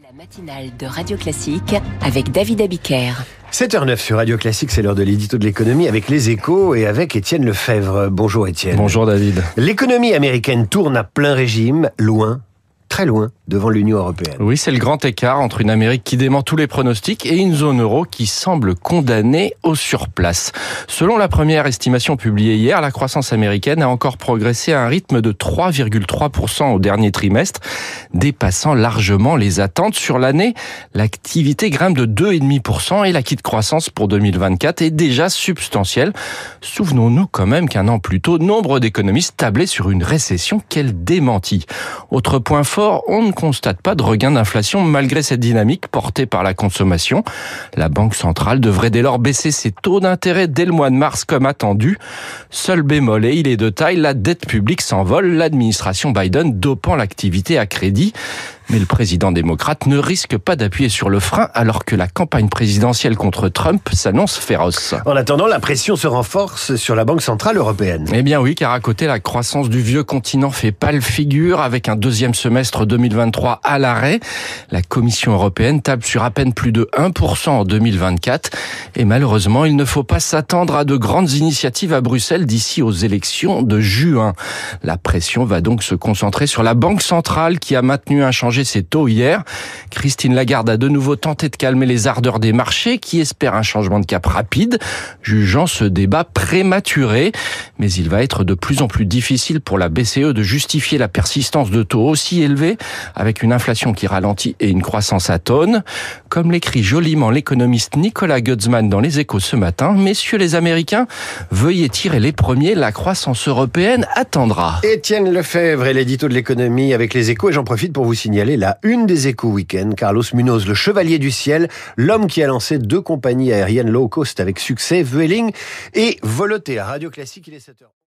La matinale de Radio Classique avec David Abiker. 7h09 sur Radio Classique, c'est l'heure de l'édito de l'économie avec les échos et avec Étienne Lefebvre. Bonjour Étienne. Bonjour David. L'économie américaine tourne à plein régime, loin, très loin devant l'Union européenne. Oui, c'est le grand écart entre une Amérique qui dément tous les pronostics et une zone euro qui semble condamnée au surplace. Selon la première estimation publiée hier, la croissance américaine a encore progressé à un rythme de 3,3% au dernier trimestre, dépassant largement les attentes. Sur l'année, l'activité grimpe de 2,5% et l'acquis de croissance pour 2024 est déjà substantiel. Souvenons-nous quand même qu'un an plus tôt, nombre d'économistes tablaient sur une récession qu'elle démentit. Autre point fort, on ne constate pas de regain d'inflation malgré cette dynamique portée par la consommation. La Banque centrale devrait dès lors baisser ses taux d'intérêt dès le mois de mars comme attendu. Seul bémol, et il est de taille, la dette publique s'envole, l'administration Biden dopant l'activité à crédit. Mais le président démocrate ne risque pas d'appuyer sur le frein alors que la campagne présidentielle contre Trump s'annonce féroce. En attendant, la pression se renforce sur la Banque Centrale Européenne. Eh bien oui, car à côté, la croissance du vieux continent fait pâle figure avec un deuxième semestre 2023 à l'arrêt. La Commission européenne table sur à peine plus de 1% en 2024. Et malheureusement, il ne faut pas s'attendre à de grandes initiatives à Bruxelles d'ici aux élections de juin. La pression va donc se concentrer sur la Banque centrale qui a maintenu un changement ses taux hier. Christine Lagarde a de nouveau tenté de calmer les ardeurs des marchés qui espèrent un changement de cap rapide, jugeant ce débat prématuré. Mais il va être de plus en plus difficile pour la BCE de justifier la persistance de taux aussi élevés avec une inflation qui ralentit et une croissance à tonnes. Comme l'écrit joliment l'économiste Nicolas Gutzmann dans les échos ce matin, messieurs les Américains, veuillez tirer les premiers, la croissance européenne attendra. Étienne Lefebvre et l'édito de l'économie avec les échos et j'en profite pour vous signaler la une des échos week-end. Carlos Munoz, le chevalier du ciel, l'homme qui a lancé deux compagnies aériennes low cost avec succès, Vueling et Volotea. Radio Classique, il est 7h.